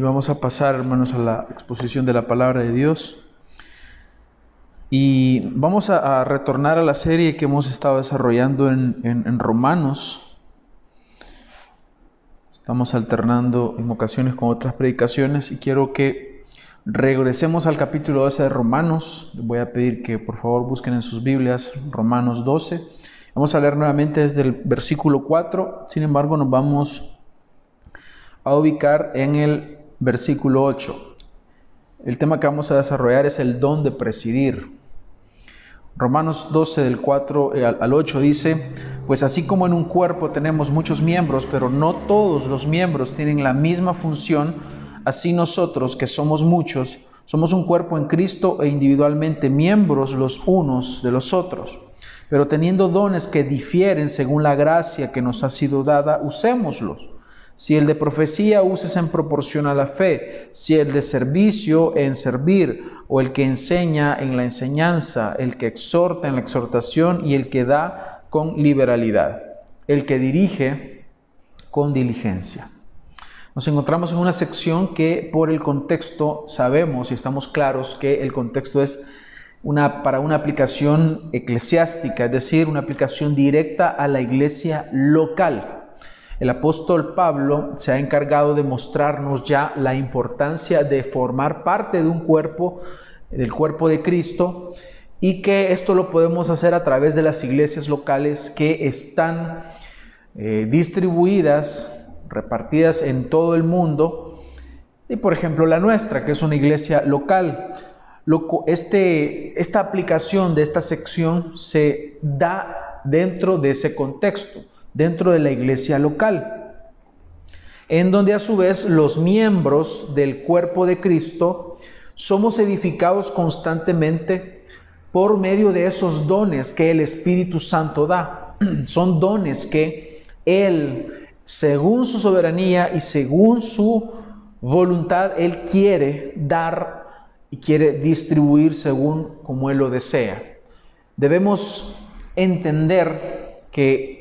Vamos a pasar, hermanos, a la exposición de la palabra de Dios. Y vamos a, retornar a la serie que hemos estado desarrollando en, Romanos. Estamos alternando en ocasiones con otras predicaciones y quiero que regresemos al capítulo 12 de Romanos. Les voy a pedir que por favor busquen en sus Biblias Romanos 12. Vamos a leer nuevamente desde el versículo 4, sin embargo nos vamos a ubicar en el versículo 8. El tema que vamos a desarrollar es el don de presidir. Romanos 12 del 4 eh, al 8 dice, pues así como en un cuerpo tenemos muchos miembros, pero no todos los miembros tienen la misma función, así nosotros que somos muchos, somos un cuerpo en Cristo e individualmente miembros los unos de los otros. Pero teniendo dones que difieren según la gracia que nos ha sido dada, usémoslos. Si el de profecía uses en proporción a la fe, si el de servicio en servir, o el que enseña en la enseñanza, el que exhorta en la exhortación y el que da con liberalidad, el que dirige con diligencia. Nos encontramos en una sección que por el contexto sabemos y estamos claros que el contexto es una, para una aplicación eclesiástica, es decir, una aplicación directa a la iglesia local. El apóstol Pablo se ha encargado de mostrarnos ya la importancia de formar parte de un cuerpo, del cuerpo de Cristo, y que esto lo podemos hacer a través de las iglesias locales que están eh, distribuidas, repartidas en todo el mundo, y por ejemplo la nuestra, que es una iglesia local. Este, esta aplicación de esta sección se da dentro de ese contexto dentro de la iglesia local, en donde a su vez los miembros del cuerpo de Cristo somos edificados constantemente por medio de esos dones que el Espíritu Santo da. Son dones que Él, según su soberanía y según su voluntad, Él quiere dar y quiere distribuir según como Él lo desea. Debemos entender que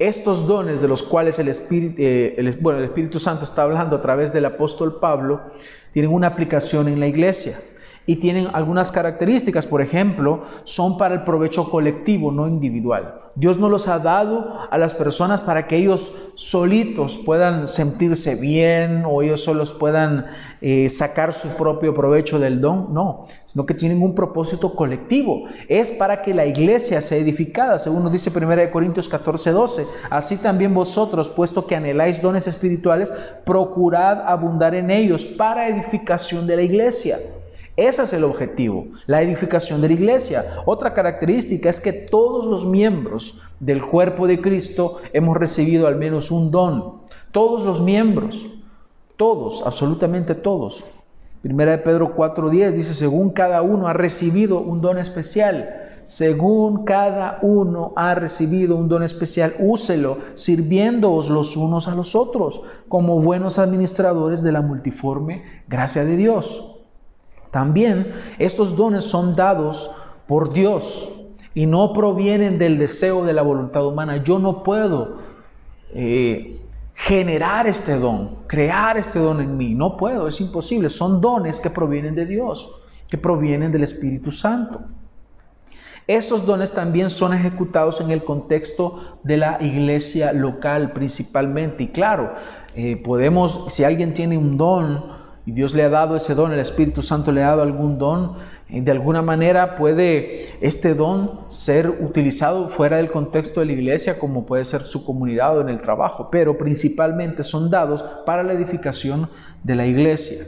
estos dones de los cuales el Espíritu, eh, el, bueno, el Espíritu Santo está hablando a través del apóstol Pablo tienen una aplicación en la iglesia y tienen algunas características, por ejemplo, son para el provecho colectivo, no individual. Dios no los ha dado a las personas para que ellos solitos puedan sentirse bien o ellos solos puedan eh, sacar su propio provecho del don, no, sino que tienen un propósito colectivo. Es para que la iglesia sea edificada, según nos dice 1 Corintios 14, 12. Así también vosotros, puesto que anheláis dones espirituales, procurad abundar en ellos para edificación de la iglesia. Ese es el objetivo, la edificación de la iglesia. Otra característica es que todos los miembros del cuerpo de Cristo hemos recibido al menos un don. Todos los miembros, todos, absolutamente todos. Primera de Pedro 4:10 dice, según cada uno ha recibido un don especial, según cada uno ha recibido un don especial, úselo, sirviéndoos los unos a los otros, como buenos administradores de la multiforme gracia de Dios. También estos dones son dados por Dios y no provienen del deseo de la voluntad humana. Yo no puedo eh, generar este don, crear este don en mí. No puedo, es imposible. Son dones que provienen de Dios, que provienen del Espíritu Santo. Estos dones también son ejecutados en el contexto de la iglesia local principalmente. Y claro, eh, podemos, si alguien tiene un don, y Dios le ha dado ese don, el Espíritu Santo le ha dado algún don, de alguna manera puede este don ser utilizado fuera del contexto de la iglesia, como puede ser su comunidad o en el trabajo, pero principalmente son dados para la edificación de la iglesia.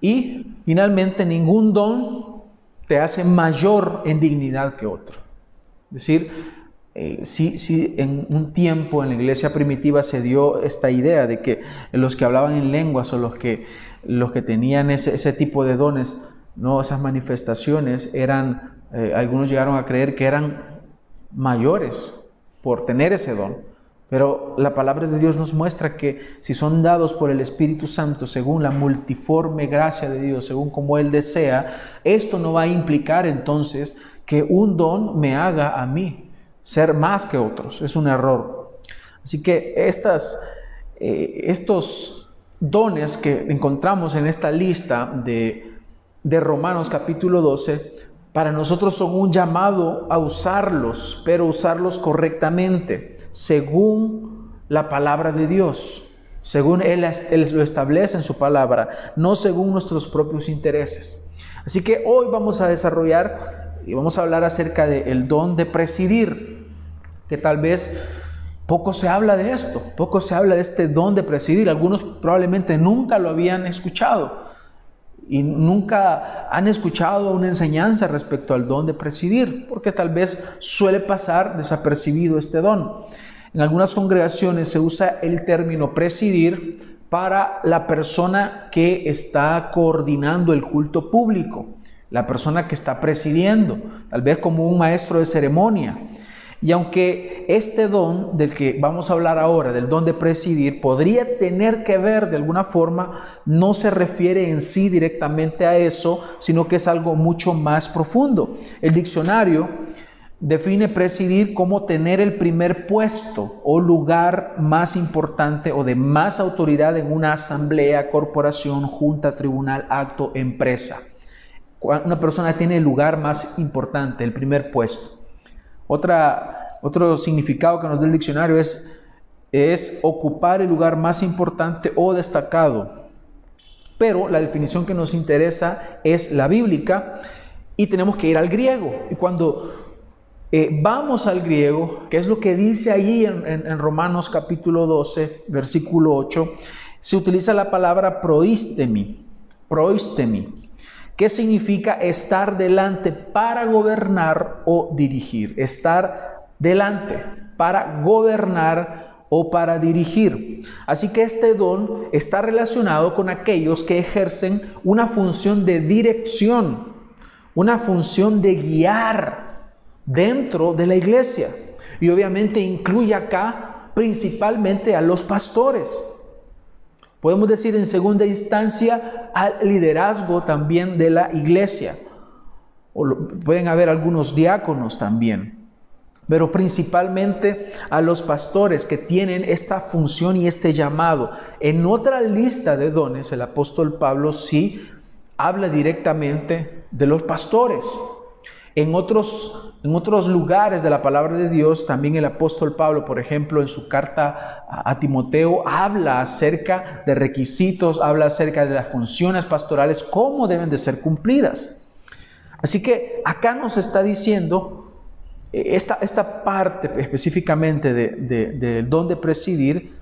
Y finalmente, ningún don te hace mayor en dignidad que otro. Es decir, eh, sí, en un tiempo en la iglesia primitiva se dio esta idea de que los que hablaban en lenguas o los que, los que tenían ese, tipo de dones, no esas manifestaciones, eran, eh, algunos llegaron a creer que eran mayores por tener ese don. Pero la palabra de Dios nos muestra que si son dados por el Espíritu Santo según la multiforme gracia de Dios, según como Él desea, esto no va a implicar entonces que un don me haga a mí ser más que otros. Es un error. Así que estas, eh, estos dones que encontramos en esta lista de, de Romanos capítulo 12, para nosotros son un llamado a usarlos, pero usarlos correctamente, según la palabra de Dios, según Él, lo establece en su palabra, no según nuestros propios intereses. Así que hoy vamos a desarrollar y vamos a hablar acerca del don de presidir, que tal vez poco se habla de esto, poco se habla de este don de presidir. Algunos probablemente nunca lo habían escuchado y nunca han escuchado una enseñanza respecto al don de presidir, porque tal vez suele pasar desapercibido este don. En algunas congregaciones se usa el término presidir para la persona que está coordinando el culto público, la persona que está presidiendo, tal vez como un maestro de ceremonia. Y aunque este don del que vamos a hablar ahora, del don de presidir, podría tener que ver de alguna forma, no se refiere en sí directamente a eso, sino que es algo mucho más profundo. El diccionario define presidir como tener el primer puesto o lugar más importante o de más autoridad en una asamblea, corporación, junta, tribunal, acto, empresa. Una persona tiene el lugar más importante, el primer puesto. Otra, otro significado que nos da el diccionario es, es ocupar el lugar más importante o destacado. Pero la definición que nos interesa es la bíblica y tenemos que ir al griego. Y cuando eh, vamos al griego, que es lo que dice allí en, en, Romanos capítulo 12, versículo 8, se utiliza la palabra proistemi, proistemi, ¿Qué significa estar delante para gobernar o dirigir? Estar delante para gobernar o para dirigir. Así que este don está relacionado con aquellos que ejercen una función de dirección, una función de guiar dentro de la iglesia. Y obviamente incluye acá principalmente a los pastores. Podemos decir en segunda instancia al liderazgo también de la iglesia. O pueden haber algunos diáconos también, pero principalmente a los pastores que tienen esta función y este llamado. En otra lista de dones, el apóstol Pablo sí habla directamente de los pastores. En otros, en otros lugares de la palabra de Dios, también el apóstol Pablo, por ejemplo, en su carta a Timoteo, habla acerca de requisitos, habla acerca de las funciones pastorales, cómo deben de ser cumplidas. Así que acá nos está diciendo eh, esta, esta parte específicamente del de, don de presidir,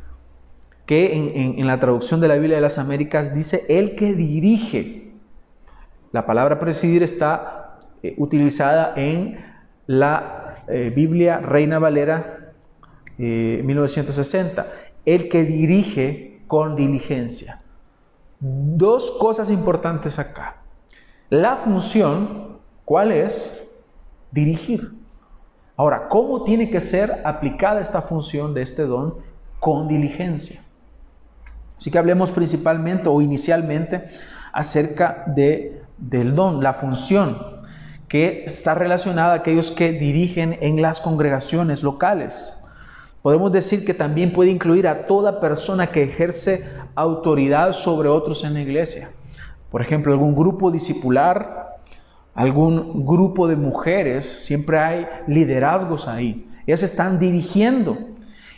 que en la traducción de la Biblia de las Américas dice el que dirige. La palabra presidir está eh, utilizada en la eh, Biblia Reina Valera 1960, eh, el que dirige con diligencia. Dos cosas importantes acá. La función, ¿cuál es? Dirigir. Ahora, ¿cómo tiene que ser aplicada esta función de este don? Con diligencia. Así que hablemos principalmente o inicialmente acerca de, del don, la función que está relacionada a aquellos que dirigen en las congregaciones locales. Podemos decir que también puede incluir a toda persona que ejerce autoridad sobre otros en la iglesia. Por ejemplo, algún grupo discipular, algún grupo de mujeres, siempre hay liderazgos ahí. Ellas están dirigiendo.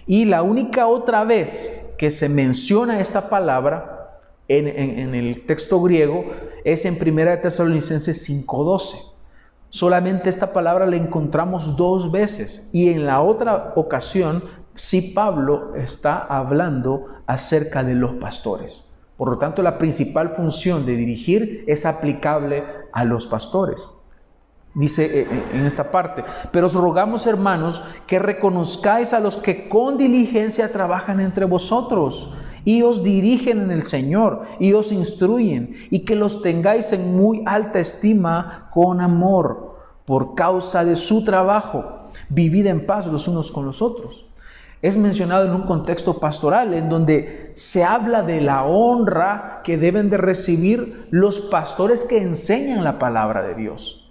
Y la única otra vez que se menciona esta palabra en, en el texto griego es en 1 Tesalonicenses 5.12. Solamente esta palabra la encontramos dos veces y en la otra ocasión sí Pablo está hablando acerca de los pastores. Por lo tanto, la principal función de dirigir es aplicable a los pastores. Dice eh, eh, en esta parte, pero os rogamos hermanos que reconozcáis a los que con diligencia trabajan entre vosotros y os dirigen en el Señor y os instruyen y que los tengáis en muy alta estima con amor por causa de su trabajo. Vivid en paz los unos con los otros. Es mencionado en un contexto pastoral en donde se habla de la honra que deben de recibir los pastores que enseñan la palabra de Dios.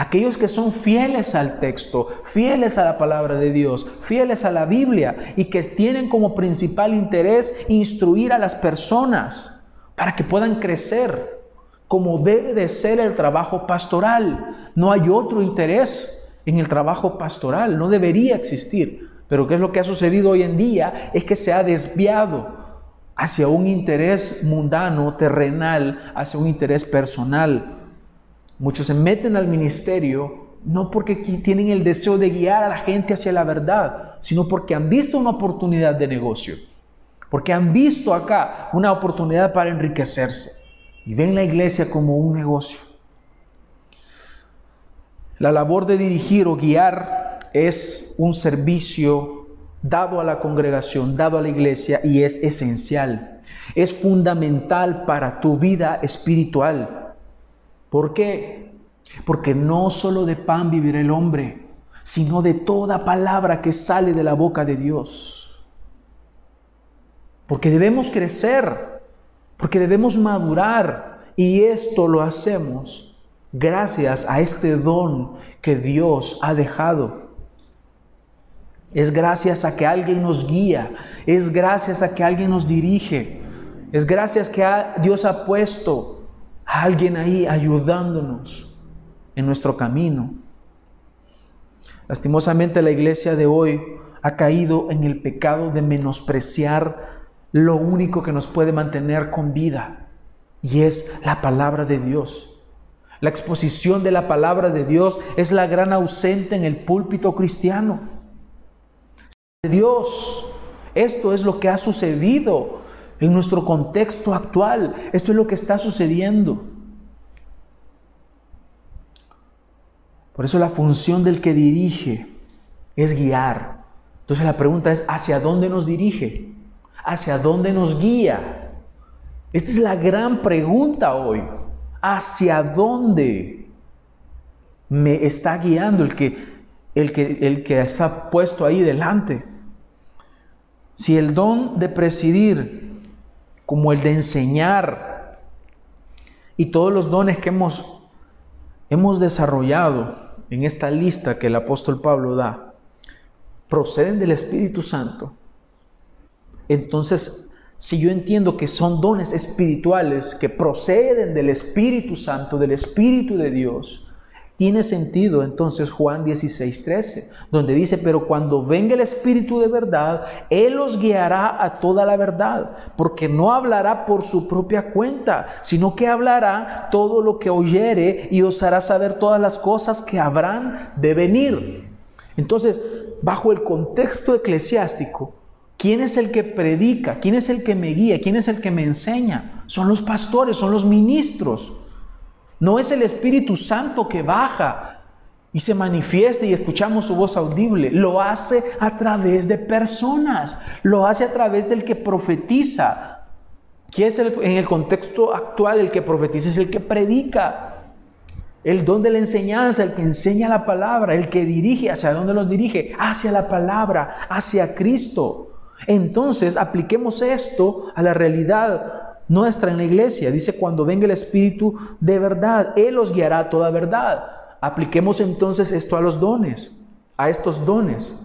Aquellos que son fieles al texto, fieles a la palabra de Dios, fieles a la Biblia y que tienen como principal interés instruir a las personas para que puedan crecer, como debe de ser el trabajo pastoral. No hay otro interés en el trabajo pastoral, no debería existir. Pero ¿qué es lo que ha sucedido hoy en día? Es que se ha desviado hacia un interés mundano, terrenal, hacia un interés personal. Muchos se meten al ministerio no porque tienen el deseo de guiar a la gente hacia la verdad, sino porque han visto una oportunidad de negocio, porque han visto acá una oportunidad para enriquecerse y ven la iglesia como un negocio. La labor de dirigir o guiar es un servicio dado a la congregación, dado a la iglesia y es esencial. Es fundamental para tu vida espiritual. ¿Por qué? Porque no solo de pan vivirá el hombre, sino de toda palabra que sale de la boca de Dios. Porque debemos crecer, porque debemos madurar y esto lo hacemos gracias a este don que Dios ha dejado. Es gracias a que alguien nos guía, es gracias a que alguien nos dirige, es gracias que Dios ha puesto alguien ahí ayudándonos en nuestro camino. Lastimosamente la iglesia de hoy ha caído en el pecado de menospreciar lo único que nos puede mantener con vida y es la palabra de Dios. La exposición de la palabra de Dios es la gran ausente en el púlpito cristiano. Dios, esto es lo que ha sucedido en nuestro contexto actual. Esto es lo que está sucediendo. Por eso la función del que dirige es guiar. Entonces la pregunta es, ¿hacia dónde nos dirige? ¿Hacia dónde nos guía? Esta es la gran pregunta hoy hacia dónde me está guiando el que, el que, el que está puesto ahí delante. Si el don de presidir, como el de enseñar, y todos los dones que hemos, hemos desarrollado en esta lista que el apóstol Pablo da, proceden del Espíritu Santo, entonces si yo entiendo que son dones espirituales que proceden del Espíritu Santo, del Espíritu de Dios, tiene sentido entonces Juan 16, 13, donde dice, pero cuando venga el Espíritu de verdad, Él os guiará a toda la verdad, porque no hablará por su propia cuenta, sino que hablará todo lo que oyere y os hará saber todas las cosas que habrán de venir. Entonces, bajo el contexto eclesiástico, ¿Quién es el que predica? ¿Quién es el que me guía? ¿Quién es el que me enseña? Son los pastores, son los ministros. No es el Espíritu Santo que baja y se manifiesta y escuchamos su voz audible. Lo hace a través de personas. Lo hace a través del que profetiza. ¿Quién es el, en el contexto actual el que profetiza? Es el que predica. El don de la enseñanza, el que enseña la palabra, el que dirige, ¿hacia dónde los dirige? Hacia la palabra, hacia Cristo. Entonces, apliquemos esto a la realidad nuestra en la iglesia. Dice, cuando venga el Espíritu de verdad, Él os guiará a toda verdad. Apliquemos entonces esto a los dones, a estos dones.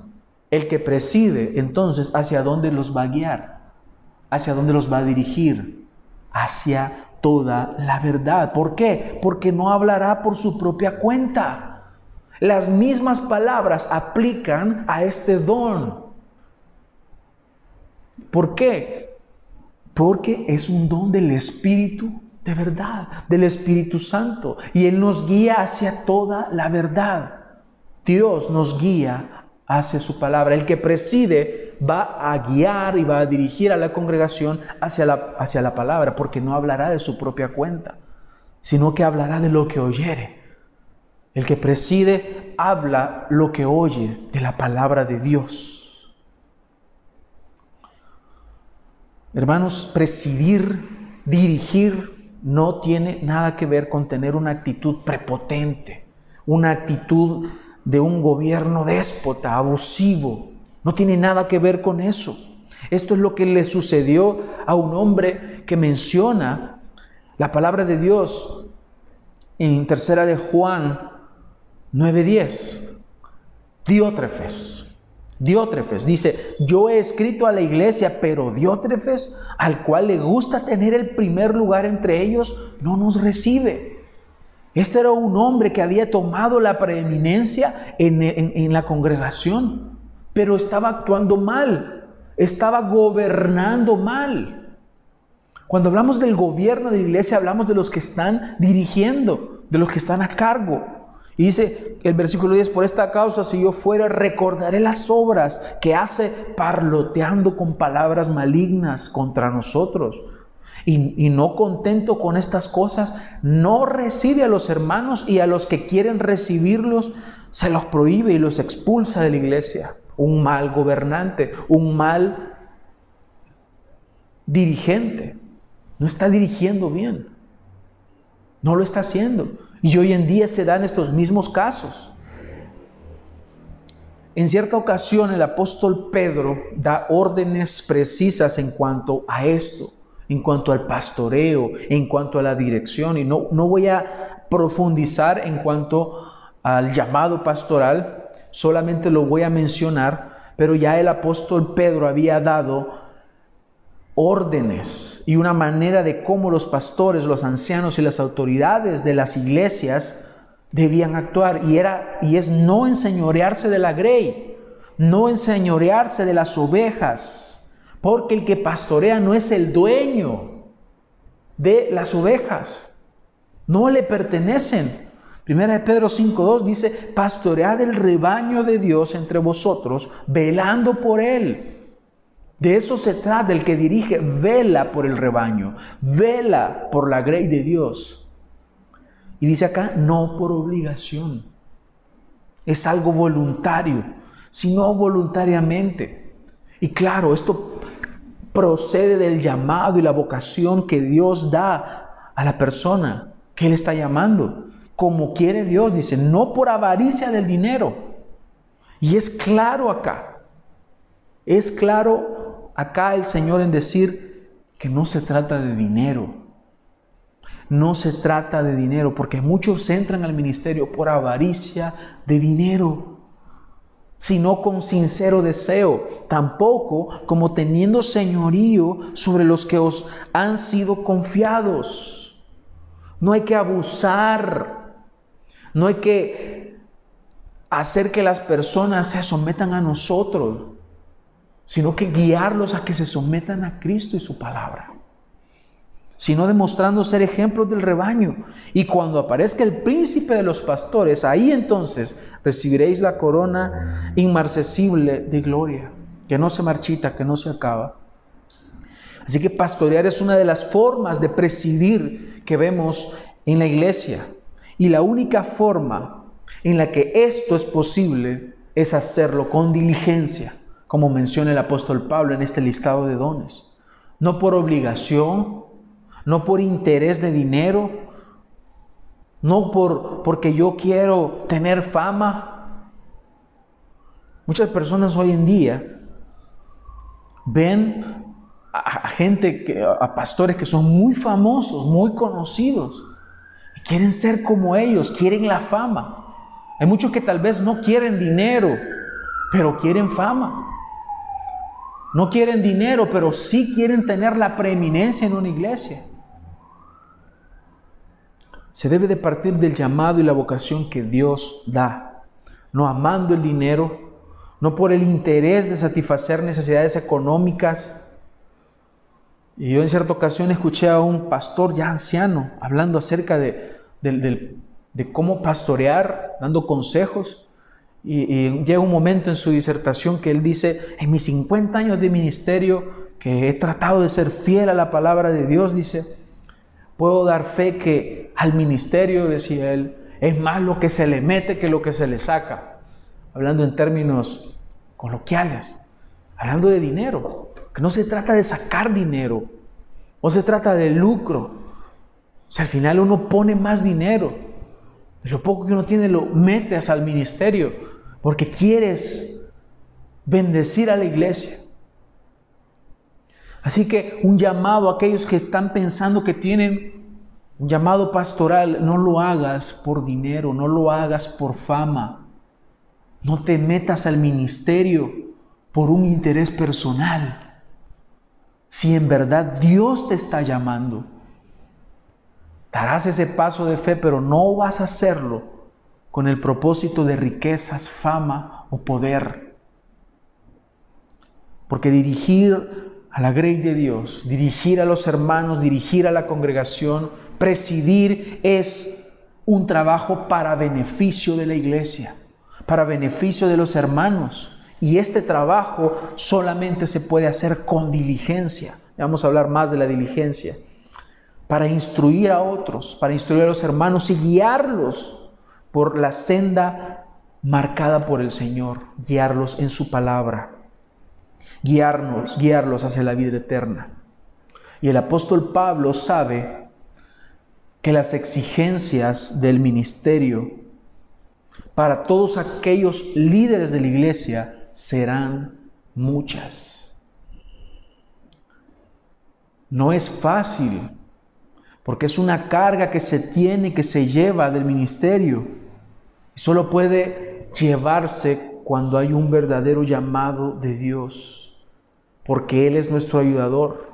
El que preside, entonces, ¿hacia dónde los va a guiar? ¿Hacia dónde los va a dirigir? Hacia toda la verdad. ¿Por qué? Porque no hablará por su propia cuenta. Las mismas palabras aplican a este don. ¿Por qué? Porque es un don del Espíritu de verdad, del Espíritu Santo. Y Él nos guía hacia toda la verdad. Dios nos guía hacia su palabra. El que preside va a guiar y va a dirigir a la congregación hacia la, hacia la palabra, porque no hablará de su propia cuenta, sino que hablará de lo que oyere. El que preside habla lo que oye de la palabra de Dios. Hermanos, presidir, dirigir, no tiene nada que ver con tener una actitud prepotente, una actitud de un gobierno déspota, abusivo. No tiene nada que ver con eso. Esto es lo que le sucedió a un hombre que menciona la palabra de Dios en tercera de Juan 9:10. Diótrefes. Diótrefes dice, yo he escrito a la iglesia, pero Diótrefes, al cual le gusta tener el primer lugar entre ellos, no nos recibe. Este era un hombre que había tomado la preeminencia en, en la congregación, pero estaba actuando mal, estaba gobernando mal. Cuando hablamos del gobierno de la iglesia, hablamos de los que están dirigiendo, de los que están a cargo. Y dice el versículo 10, por esta causa, si yo fuera, recordaré las obras que hace parloteando con palabras malignas contra nosotros. Y, y, no contento con estas cosas, no recibe a los hermanos y a los que quieren recibirlos, se los prohíbe y los expulsa de la iglesia. Un mal gobernante, un mal dirigente. No está dirigiendo bien. No lo está haciendo. Y hoy en día se dan estos mismos casos. En cierta ocasión el apóstol Pedro da órdenes precisas en cuanto a esto, en cuanto al pastoreo, en cuanto a la dirección. Y no, no voy a profundizar en cuanto al llamado pastoral, solamente lo voy a mencionar, pero ya el apóstol Pedro había dado órdenes y una manera de cómo los pastores, los ancianos y las autoridades de las iglesias debían actuar y era y es no enseñorearse de la grey, no enseñorearse de las ovejas, porque el que pastorea no es el dueño de las ovejas. No le pertenecen. Primera de Pedro 5.2 dice, pastoread el rebaño de Dios entre vosotros, velando por él de eso se trata, el que dirige vela por el rebaño, vela por la grey de Dios. Y dice acá, no por obligación. Es algo voluntario, sino voluntariamente. Y claro, esto procede del llamado y la vocación que Dios da a la persona que Él está llamando. Como quiere Dios, dice, no por avaricia del dinero. Y es claro acá, es claro acá el Señor en decir que no se trata de dinero. No se trata de dinero, porque muchos entran al ministerio por avaricia de dinero, sino con sincero deseo, tampoco como teniendo señorío sobre los que os han sido confiados. No hay que abusar, no hay que hacer que las personas se sometan a nosotros sino que guiarlos a que se sometan a Cristo y su palabra, sino demostrando ser ejemplos del rebaño. Y cuando aparezca el príncipe de los pastores, ahí entonces recibiréis la corona inmarcesible de gloria, que no se marchita, que no se acaba. Así que pastorear es una de las formas de presidir que vemos en la iglesia. Y la única forma en la que esto es posible es hacerlo con diligencia como menciona el apóstol Pablo en este listado de dones. No por obligación, no por interés de dinero, no por porque yo quiero tener fama. Muchas personas hoy en día ven a, gente, que, a pastores que son muy famosos, muy conocidos, y quieren ser como ellos, quieren la fama. Hay muchos que tal vez no quieren dinero, pero quieren fama. No quieren dinero, pero sí quieren tener la preeminencia en una iglesia. Se debe de partir del llamado y la vocación que Dios da, no amando el dinero, no por el interés de satisfacer necesidades económicas. Y yo en cierta ocasión escuché a un pastor ya anciano hablando acerca de, de cómo pastorear, dando consejos. Y, llega un momento en su disertación que él dice, en mis 50 años de ministerio, que he tratado de ser fiel a la palabra de Dios, dice, puedo dar fe que al ministerio, decía él, es más lo que se le mete que lo que se le saca. Hablando en términos coloquiales, hablando de dinero, que no se trata de sacar dinero, o se trata de lucro. O sea, al final uno pone más dinero. Lo poco que uno tiene lo metes al ministerio porque quieres bendecir a la iglesia. Así que un llamado a aquellos que están pensando que tienen Un llamado pastoral no lo hagas por dinero, no lo hagas por fama. No te metas al ministerio por un interés personal. Si en verdad Dios te está llamando, darás ese paso de fe, pero no vas a hacerlo con el propósito de riquezas, fama o poder. Porque dirigir a la grey de Dios, dirigir a los hermanos, dirigir a la congregación, presidir es un trabajo para beneficio de la iglesia, para beneficio de los hermanos. Y este trabajo solamente se puede hacer con diligencia. Vamos a hablar más de la diligencia. Para instruir a otros, para instruir a los hermanos y guiarlos por la senda marcada por el Señor, guiarlos en su palabra guiarnos, guiarlos hacia la vida eterna. Y el apóstol Pablo sabe que las exigencias del ministerio para todos aquellos líderes de la iglesia serán muchas. No es fácil, porque es una carga que se tiene, que se lleva del ministerio. Solo puede llevarse cuando hay un verdadero llamado de Dios porque Él es nuestro ayudador.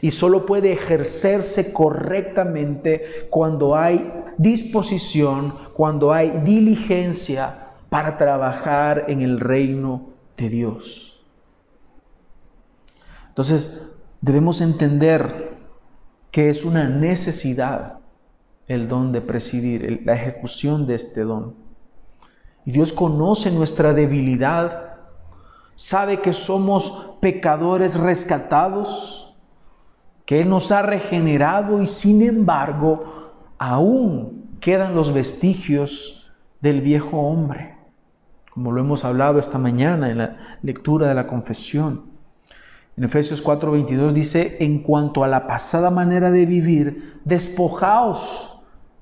Y solo puede ejercerse correctamente cuando hay disposición, cuando hay diligencia para trabajar en el reino de Dios. Entonces, debemos entender que es una necesidad el don de presidir, la ejecución de este don. Y Dios conoce nuestra debilidad sabe que somos pecadores rescatados, que Él nos ha regenerado y sin embargo aún quedan los vestigios del viejo hombre, como lo hemos hablado esta mañana en la lectura de la confesión. En Efesios 4:22 dice, en cuanto a la pasada manera de vivir, despojaos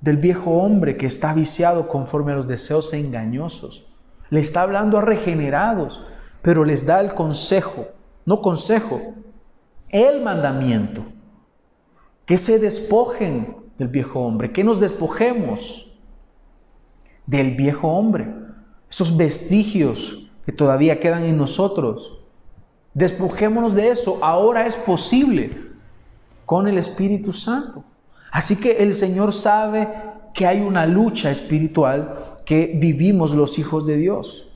del viejo hombre que está viciado conforme a los deseos engañosos. Le está hablando a regenerados, pero les da el consejo, no consejo, el mandamiento, que se despojen del viejo hombre, que nos despojemos del viejo hombre, esos vestigios que todavía quedan en nosotros. Despojémonos de eso, ahora es posible con el Espíritu Santo. Así que el Señor sabe que hay una lucha espiritual que vivimos los hijos de Dios.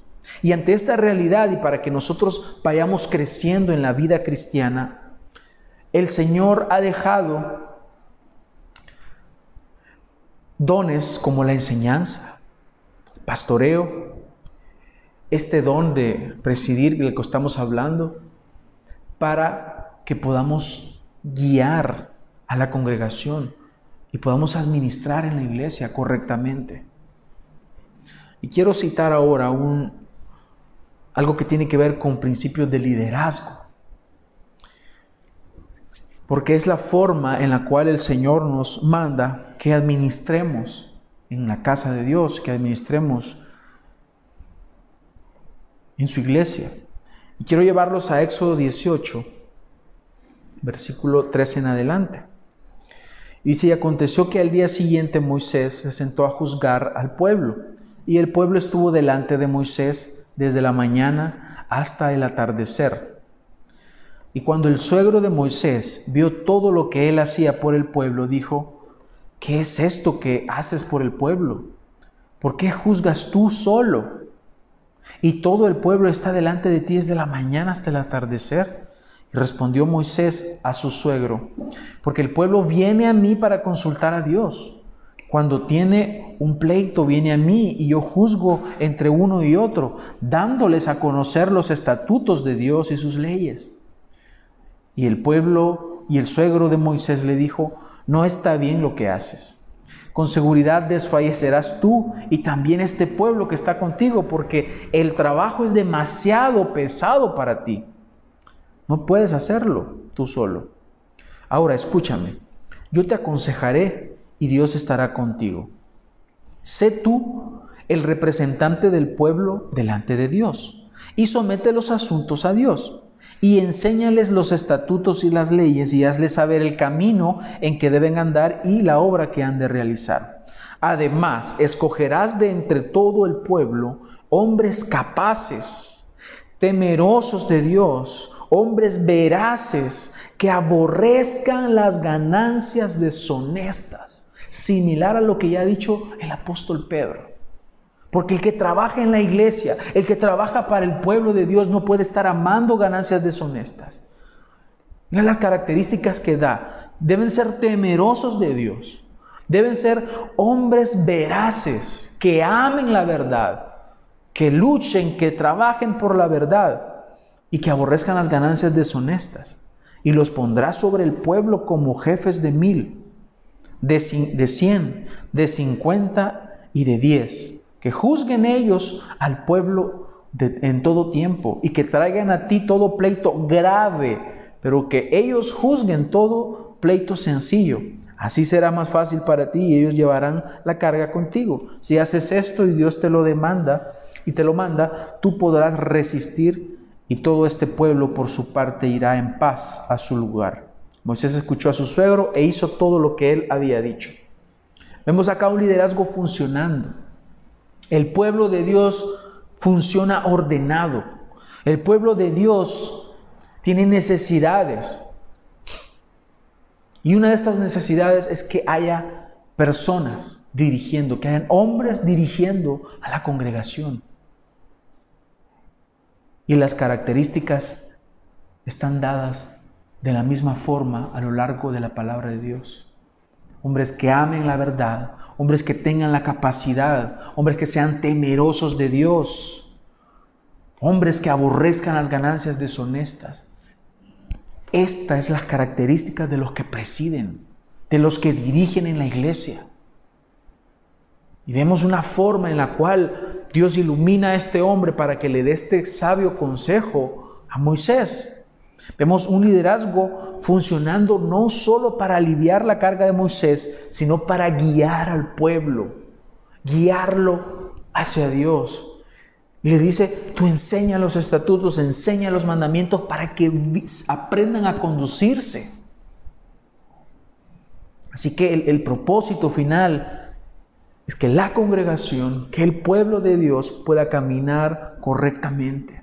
Y ante esta realidad y para que nosotros vayamos creciendo en la vida cristiana, el Señor ha dejado dones como la enseñanza, pastoreo, este don de presidir del que estamos hablando, para que podamos guiar a la congregación y podamos administrar en la iglesia correctamente. Y quiero citar ahora un, algo que tiene que ver con principios de liderazgo. Porque es la forma en la cual el Señor nos manda que administremos en la casa de Dios, que administremos en su iglesia. Y quiero llevarlos a Éxodo 18, versículo 13 en adelante. Dice, y aconteció que al día siguiente Moisés se sentó a juzgar al pueblo, y el pueblo estuvo delante de Moisés desde la mañana hasta el atardecer. Y cuando el suegro de Moisés vio todo lo que él hacía por el pueblo, dijo, ¿qué es esto que haces por el pueblo? ¿Por qué juzgas tú solo? Y todo el pueblo está delante de ti desde la mañana hasta el atardecer. Respondió Moisés a su suegro, porque el pueblo viene a mí para consultar a Dios. Cuando tiene un pleito, viene a mí y yo juzgo entre uno y otro, dándoles a conocer los estatutos de Dios y sus leyes. Y el pueblo y el suegro de Moisés le dijo, no está bien lo que haces. Con seguridad desfallecerás tú y también este pueblo que está contigo, porque el trabajo es demasiado pesado para ti. No puedes hacerlo tú solo. Ahora escúchame, yo te aconsejaré y Dios estará contigo. Sé tú el representante del pueblo delante de Dios y somete los asuntos a Dios. y enséñales los estatutos y las leyes y hazles saber el camino en que deben andar y la obra que han de realizar. Además, escogerás de entre todo el pueblo hombres capaces, temerosos de Dios, hombres veraces, que aborrezcan las ganancias deshonestas, similar a lo que ya ha dicho el apóstol Pedro. Porque el que trabaja en la iglesia, el que trabaja para el pueblo de Dios, no puede estar amando ganancias deshonestas. Las características que da. Deben ser temerosos de Dios. Deben ser hombres veraces, que amen la verdad, que luchen, que trabajen por la verdad y que aborrezcan las ganancias deshonestas. Y los pondrá sobre el pueblo como jefes de mil, de, cien, de cincuenta y de diez que juzguen ellos al pueblo en todo tiempo y que traigan a ti todo pleito grave, pero que ellos juzguen todo pleito sencillo. Así será más fácil para ti y ellos llevarán la carga contigo. Si haces esto y Dios te lo demanda y te lo manda, tú podrás resistir y todo este pueblo por su parte irá en paz a su lugar. Moisés escuchó a su suegro e hizo todo lo que él había dicho. Vemos acá un liderazgo funcionando. El pueblo de Dios funciona ordenado. El pueblo de Dios tiene necesidades. Y una de estas necesidades es que haya personas dirigiendo, que hayan hombres dirigiendo a la congregación. Y las características están dadas de la misma forma a lo largo de la palabra de Dios. Hombres que amen la verdad, hombres que tengan la capacidad, hombres que sean temerosos de Dios, hombres que aborrezcan las ganancias deshonestas. Esta es la característica de los que presiden, de los que dirigen en la iglesia. Y vemos una forma en la cual Dios ilumina a este hombre para que le dé este sabio consejo a Moisés. Vemos un liderazgo funcionando no solo para aliviar la carga de Moisés, sino para guiar al pueblo, guiarlo hacia Dios. Y le dice, tú enseña los estatutos, enseña los mandamientos para que aprendan a conducirse. Así que el, el propósito final es que la congregación, que el pueblo de Dios pueda caminar correctamente.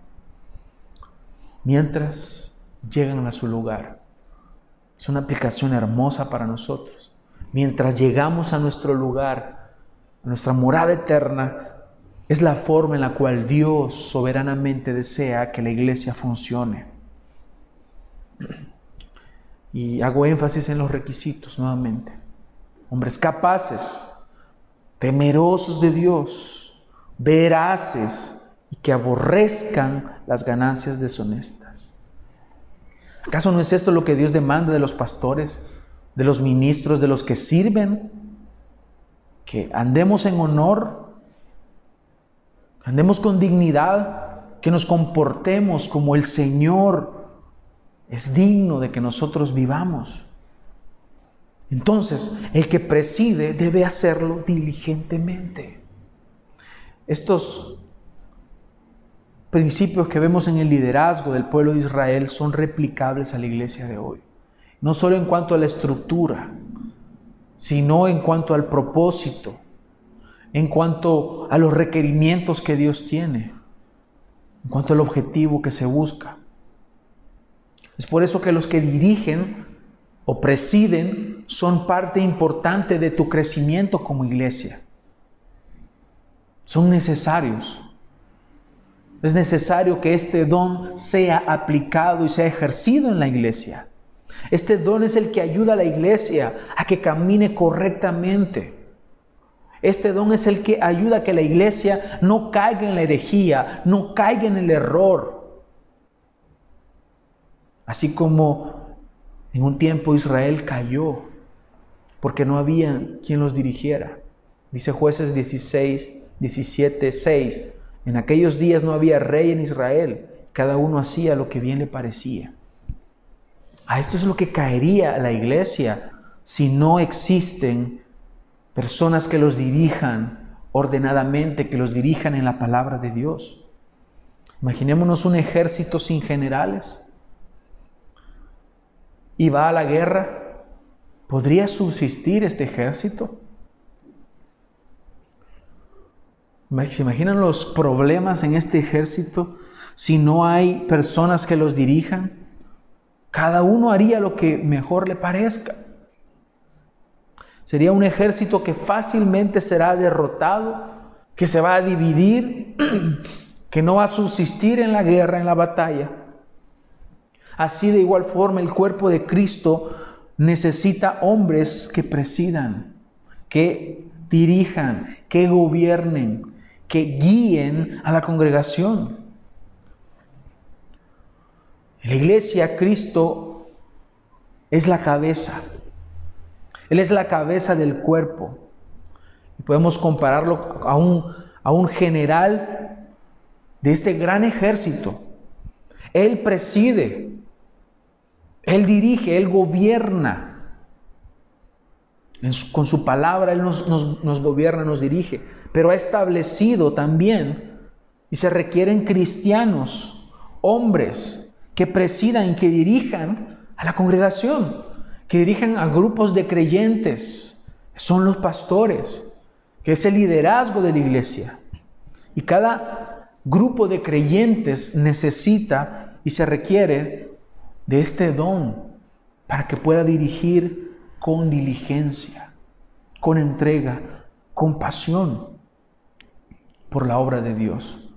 Mientras llegan a su lugar. Es una aplicación hermosa para nosotros. Mientras llegamos a nuestro lugar, a nuestra morada eterna, es la forma en la cual Dios soberanamente desea que la iglesia funcione. Y hago énfasis en los requisitos nuevamente. Hombres capaces, temerosos de Dios, veraces y que aborrezcan las ganancias deshonestas. ¿Acaso no es esto lo que Dios demanda de los pastores, de los ministros, de los que sirven? Que andemos en honor, andemos con dignidad, que nos comportemos como el Señor es digno de que nosotros vivamos. Entonces, el que preside debe hacerlo diligentemente. Estos principios que vemos en el liderazgo del pueblo de Israel son replicables a la iglesia de hoy. No solo en cuanto a la estructura, sino en cuanto al propósito, en cuanto a los requerimientos que Dios tiene, en cuanto al objetivo que se busca. Es por eso que los que dirigen o presiden son parte importante de tu crecimiento como iglesia. Son necesarios. Es necesario que este don sea aplicado y sea ejercido en la iglesia. Este don es el que ayuda a la iglesia a que camine correctamente. Este don es el que ayuda a que la iglesia no caiga en la herejía, no caiga en el error. Así como en un tiempo Israel cayó porque no había quien los dirigiera. Dice jueces 16, 17, 6. En aquellos días no había rey en Israel, cada uno hacía lo que bien le parecía. A esto es lo que caería la iglesia si no existen personas que los dirijan ordenadamente, que los dirijan en la palabra de Dios. Imaginémonos un ejército sin generales, y va a la guerra, ¿podría subsistir este ejército? ¿Se imaginan los problemas en este ejército si no hay personas que los dirijan? Cada uno haría lo que mejor le parezca. Sería un ejército que fácilmente será derrotado, que se va a dividir, que no va a subsistir en la guerra, en la batalla. Así de igual forma el cuerpo de Cristo necesita hombres que presidan, que dirijan, que gobiernen, que guíen a la congregación. La iglesia Cristo es la cabeza. Él es la cabeza del cuerpo. Y podemos compararlo a un, a un general de este gran ejército. Él preside, Él dirige, Él gobierna. con su palabra Él nos, nos gobierna, nos dirige. Pero ha establecido también, y se requieren cristianos, hombres, que presidan, que dirijan a la congregación, que dirijan a grupos de creyentes. Son los pastores, que es el liderazgo de la iglesia. Y cada grupo de creyentes necesita y se requiere de este don para que pueda dirigir con diligencia, con entrega, con pasión por la obra de Dios.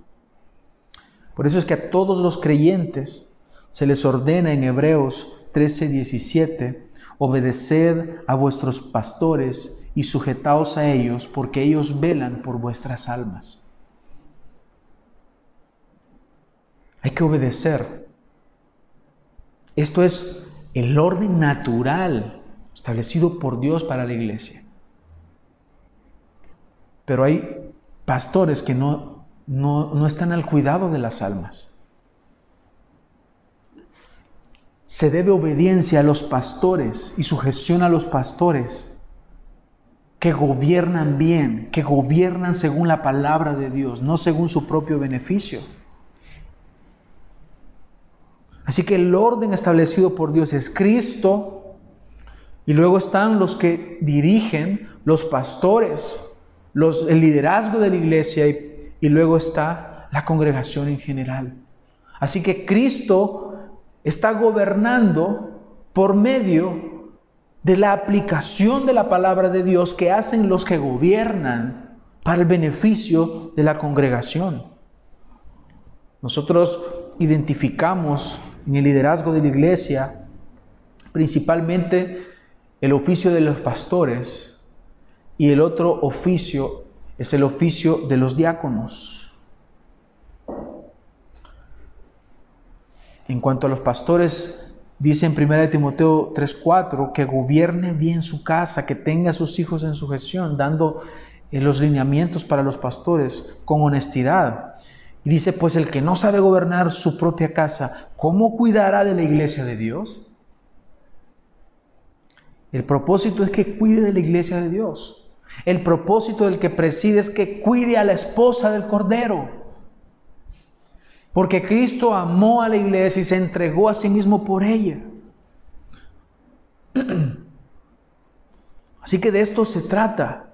Por eso es que a todos los creyentes se les ordena en Hebreos 13, 17, obedeced a vuestros pastores y sujetaos a ellos, porque ellos velan por vuestras almas. Hay que obedecer. Esto es el orden natural establecido por Dios para la iglesia. Pero hay pastores que no, no, no están al cuidado de las almas. se debe obediencia a los pastores y sujeción a los pastores que gobiernan bien, que gobiernan según la palabra de Dios, no según su propio beneficio. Así que el orden establecido por Dios es Cristo y luego están los que dirigen, los pastores, el liderazgo de la iglesia y luego está la congregación en general. Así que Cristo está gobernando por medio de la aplicación de la palabra de Dios que hacen los que gobiernan para el beneficio de la congregación. Nosotros identificamos en el liderazgo de la iglesia principalmente el oficio de los pastores y el otro oficio es el oficio de los diáconos. En cuanto a los pastores, dice en 1 Timoteo 3:4 que gobierne bien su casa, que tenga a sus hijos en sujeción, dando eh, los lineamientos para los pastores con honestidad. Y dice, pues el que no sabe gobernar su propia casa, ¿cómo cuidará de la iglesia de Dios? El propósito es que cuide de la iglesia de Dios. El propósito del que preside es que cuide a la esposa del Cordero. Porque Cristo amó a la iglesia y se entregó a sí mismo por ella. Así que de esto se trata.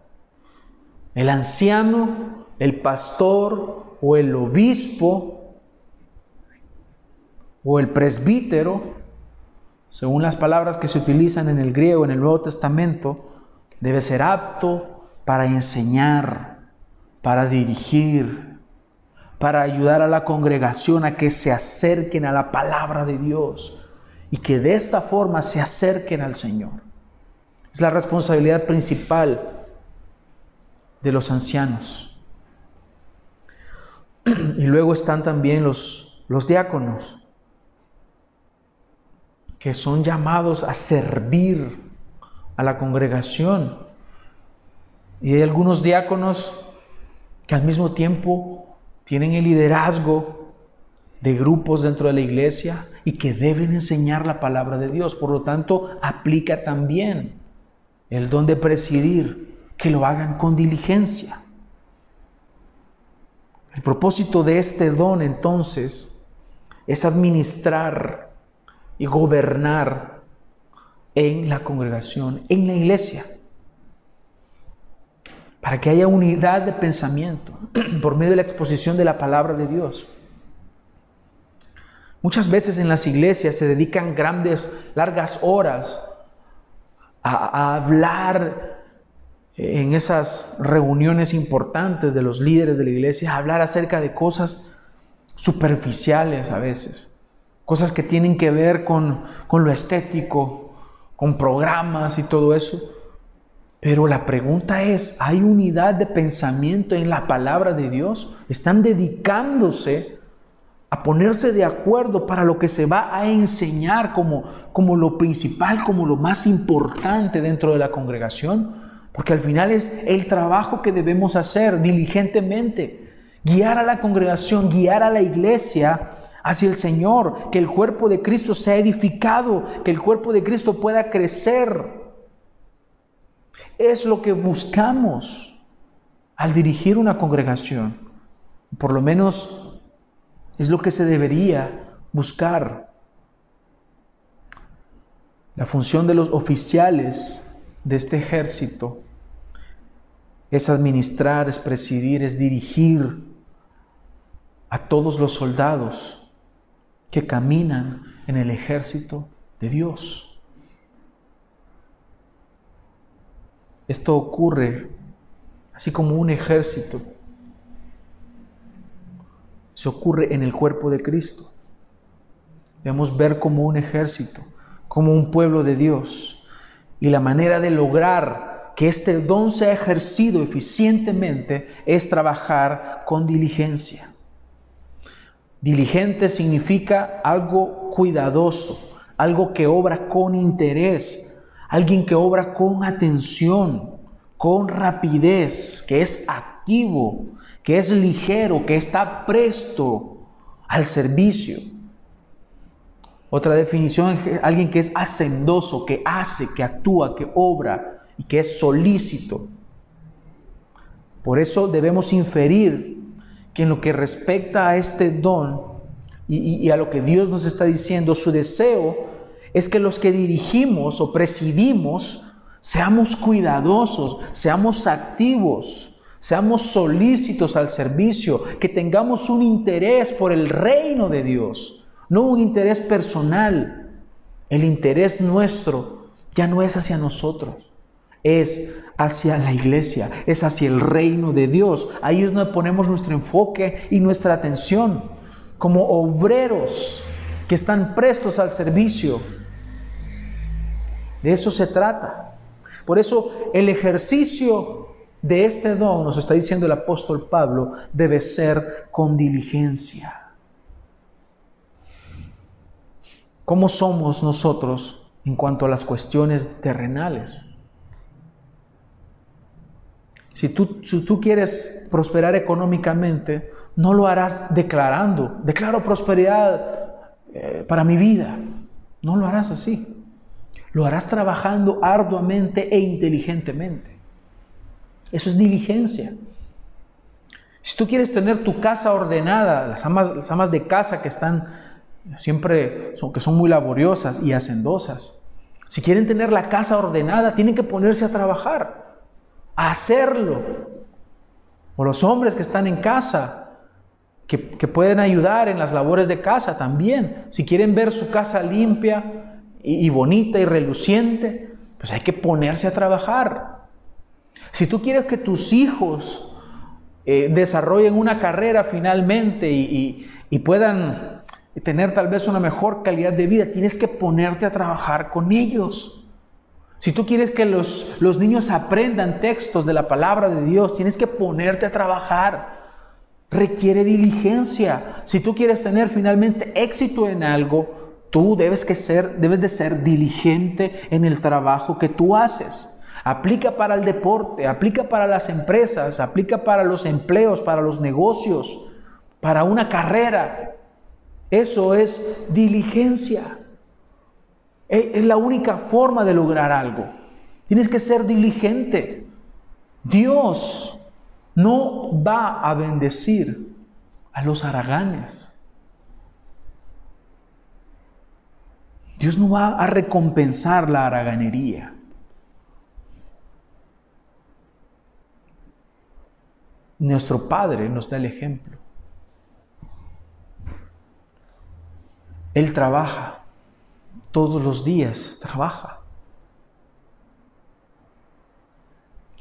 El anciano, el pastor o el obispo o el presbítero, según las palabras que se utilizan en el griego en el Nuevo Testamento, debe ser apto para enseñar, para dirigir, para ayudar a la congregación a que se acerquen a la palabra de Dios y que de esta forma se acerquen al Señor. Es la responsabilidad principal de los ancianos. Y luego están también los, los diáconos, que son llamados a servir a la congregación. Y hay algunos diáconos que al mismo tiempo tienen el liderazgo de grupos dentro de la iglesia y que deben enseñar la palabra de Dios. Por lo tanto, aplica también el don de presidir, que lo hagan con diligencia. El propósito de este don entonces es administrar y gobernar en la congregación, en la iglesia, para que haya unidad de pensamiento por medio de la exposición de la palabra de Dios. Muchas veces en las iglesias se dedican grandes, largas horas a, hablar en esas reuniones importantes de los líderes de la iglesia, hablar acerca de cosas superficiales a veces, cosas que tienen que ver con, con lo estético, con programas y todo eso. Pero la pregunta es, ¿hay unidad de pensamiento en la palabra de Dios? ¿Están dedicándose a ponerse de acuerdo para lo que se va a enseñar como, como lo principal, como lo más importante dentro de la congregación, porque al final es el trabajo que debemos hacer diligentemente, guiar a la congregación, guiar a la iglesia hacia el Señor, que el cuerpo de Cristo sea edificado, que el cuerpo de Cristo pueda crecer. Es lo que buscamos al dirigir una congregación, por lo menos es lo que se debería buscar. La función de los oficiales de este ejército es administrar, es presidir, es dirigir a todos los soldados que caminan en el ejército de Dios. Esto ocurre así como un ejército se ocurre en el cuerpo de Cristo. Debemos ver como un ejército, como un pueblo de Dios. Y la manera de lograr que este don sea ejercido eficientemente es trabajar con diligencia. Diligente significa algo cuidadoso, algo que obra con interés, alguien que obra con atención, con rapidez, que es activo, que es ligero, que está presto al servicio. Otra definición es alguien que es hacendoso, que hace, que actúa, que obra y que es solícito. Por eso debemos inferir que en lo que respecta a este don y, a lo que Dios nos está diciendo, su deseo es que los que dirigimos o presidimos seamos cuidadosos, seamos activos, seamos solícitos al servicio, que tengamos un interés por el reino de Dios, no un interés personal. El interés nuestro ya no es hacia nosotros, es hacia la iglesia, es hacia el reino de Dios. Ahí es donde ponemos nuestro enfoque y nuestra atención como obreros que están prestos al servicio. De eso se trata. Por eso el ejercicio de este don, nos está diciendo el apóstol Pablo, debe ser con diligencia. ¿Cómo somos nosotros en cuanto a las cuestiones terrenales? Si tú, si tú quieres prosperar económicamente, no lo harás declarando, declaro prosperidad eh, para mi vida. No lo harás así. Lo harás trabajando arduamente e inteligentemente. Eso es diligencia. Si tú quieres tener tu casa ordenada, las amas, las amas de casa que están siempre, son, que son muy laboriosas y hacendosas, si quieren tener la casa ordenada, tienen que ponerse a trabajar, a hacerlo. O los hombres que están en casa, que, que pueden ayudar en las labores de casa también. Si quieren ver su casa limpia y, y bonita y reluciente, pues hay que ponerse a trabajar. Si tú quieres que tus hijos eh, desarrollen una carrera finalmente y, puedan tener tal vez una mejor calidad de vida, tienes que ponerte a trabajar con ellos. Si tú quieres que los, los niños aprendan textos de la palabra de Dios, tienes que ponerte a trabajar. Requiere diligencia. Si tú quieres tener finalmente éxito en algo, tú debes, que ser, debes de ser diligente en el trabajo que tú haces. Aplica para el deporte, aplica para las empresas, aplica para los empleos, para los negocios, para una carrera. Eso es diligencia. E, es la única forma de lograr algo. Tienes que ser diligente. Dios no va a bendecir a los haraganes. Dios no va a recompensar la haraganería. Nuestro Padre nos da el ejemplo. Él trabaja, todos los días trabaja.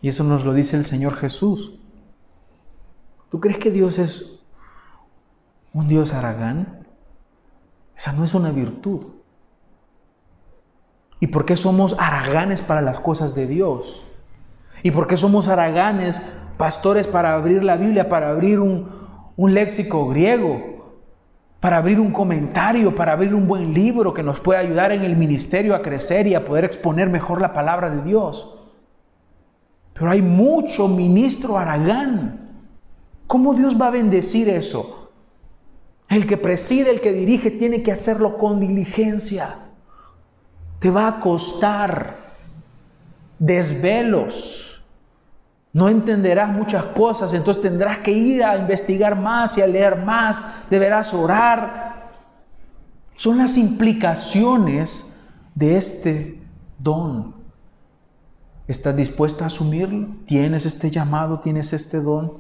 Y eso nos lo dice el Señor Jesús. ¿Tú crees que Dios es un Dios aragán? Esa no es una virtud. ¿Y por qué somos araganes para las cosas de Dios? ¿Y por qué somos araganes, pastores, para abrir la Biblia, para abrir un, un léxico griego, para abrir un comentario, para abrir un buen libro que nos pueda ayudar en el ministerio a crecer y a poder exponer mejor la palabra de Dios? Pero hay mucho ministro aragán. ¿Cómo Dios va a bendecir eso? El que preside, el que dirige, tiene que hacerlo con diligencia te va a costar desvelos. No entenderás muchas cosas, entonces tendrás que ir a investigar más y a leer más, deberás orar. Son las implicaciones de este don. ¿Estás dispuesta a asumirlo? ¿Tienes este llamado? ¿Tienes este don?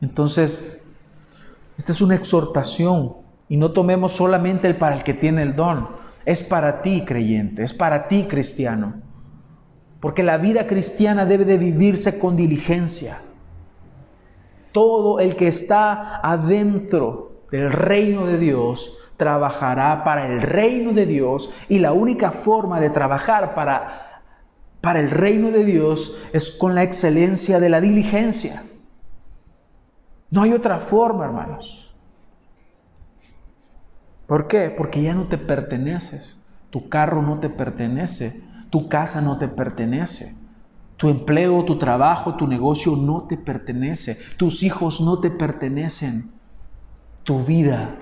Entonces, esta es una exhortación y no tomemos solamente el para el que tiene el don. Es para ti, creyente, es para ti, cristiano. Porque la vida cristiana debe de vivirse con diligencia. Todo el que está adentro del reino de Dios trabajará para el reino de Dios y la única forma de trabajar para, para el reino de Dios es con la excelencia de la diligencia. No hay otra forma, hermanos. ¿Por qué? Porque ya no te perteneces. Tu carro no te pertenece. Tu casa no te pertenece. Tu empleo, tu trabajo, tu negocio no te pertenece. Tus hijos no te pertenecen. Tu vida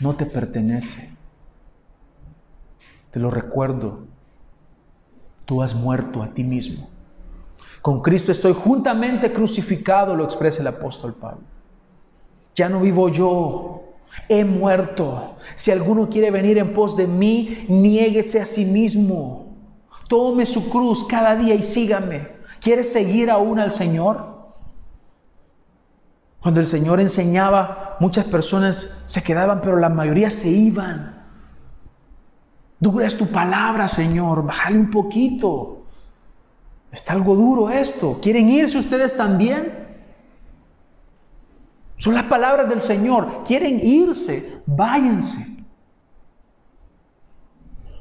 no te pertenece. Te lo recuerdo. Tú has muerto a ti mismo. Con Cristo estoy juntamente crucificado, lo expresa el apóstol Pablo. Ya no vivo yo, he muerto. Si alguno quiere venir en pos de mí, niéguese a sí mismo. Tome su cruz cada día y sígame. ¿Quieres seguir aún al Señor? Cuando el Señor enseñaba, muchas personas se quedaban, pero la mayoría se iban. Dura es tu palabra, Señor, bájale un poquito. Está algo duro esto. ¿Quieren irse ustedes también? Son las palabras del Señor. ¿Quieren irse? Váyanse.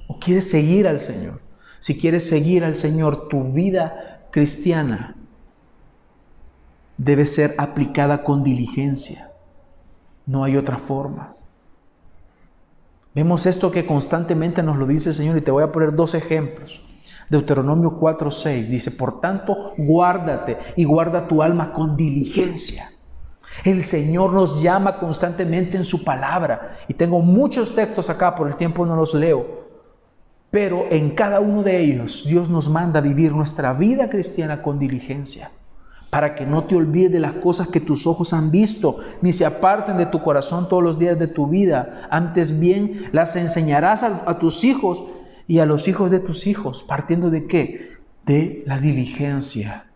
¿O quieres seguir al Señor? Si quieres seguir al Señor, tu vida cristiana debe ser aplicada con diligencia. No hay otra forma. Vemos esto que constantemente nos lo dice el Señor y te voy a poner dos ejemplos. Deuteronomio 4:6 dice, por tanto, guárdate y guarda tu alma con diligencia. El Señor nos llama constantemente en su palabra. Y tengo muchos textos acá, por el tiempo no los leo. Pero en cada uno de ellos Dios nos manda vivir nuestra vida cristiana con diligencia. Para que no te olvides de las cosas que tus ojos han visto, ni se aparten de tu corazón todos los días de tu vida. Antes bien, las enseñarás a tus hijos y a los hijos de tus hijos, partiendo de qué? De la diligencia.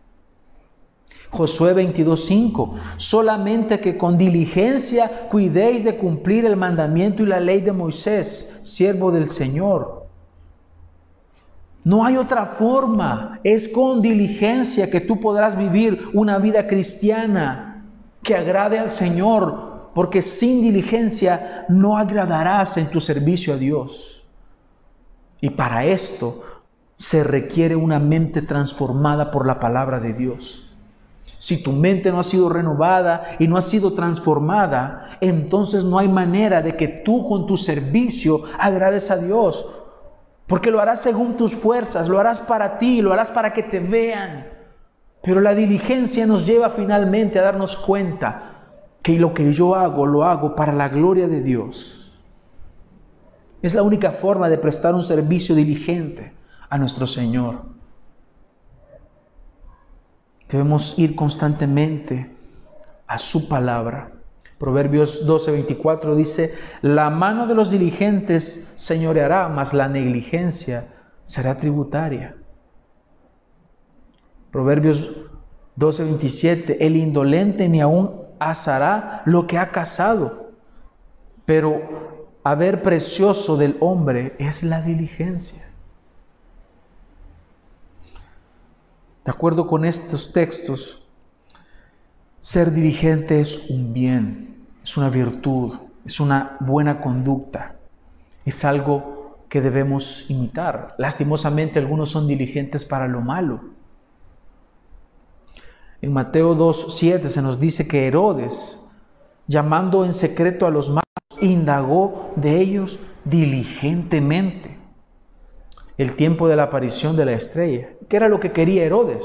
Josué 22:5, solamente que con diligencia cuidéis de cumplir el mandamiento y la ley de Moisés, siervo del Señor. No hay otra forma, es con diligencia que tú podrás vivir una vida cristiana que agrade al Señor, porque sin diligencia no agradarás en tu servicio a Dios. Y para esto se requiere una mente transformada por la palabra de Dios. Si tu mente no ha sido renovada y no ha sido transformada, entonces no hay manera de que tú con tu servicio agrades a Dios. Porque lo harás según tus fuerzas, lo harás para ti, lo harás para que te vean. Pero la diligencia nos lleva finalmente a darnos cuenta que lo que yo hago, lo hago para la gloria de Dios. Es la única forma de prestar un servicio diligente a nuestro Señor. Debemos ir constantemente a su palabra, Proverbios 12:24 dice, la mano de los diligentes señoreará, mas la negligencia será tributaria. Proverbios 12:27, el indolente ni aún asará lo que ha cazado, pero haber precioso del hombre es la diligencia. De acuerdo con estos textos, ser diligente es un bien, es una virtud, es una buena conducta, es algo que debemos imitar. Lastimosamente algunos son diligentes para lo malo. En Mateo 2.7 se nos dice que Herodes, llamando en secreto a los malos, indagó de ellos diligentemente el tiempo de la aparición de la estrella. ¿Qué era lo que quería Herodes?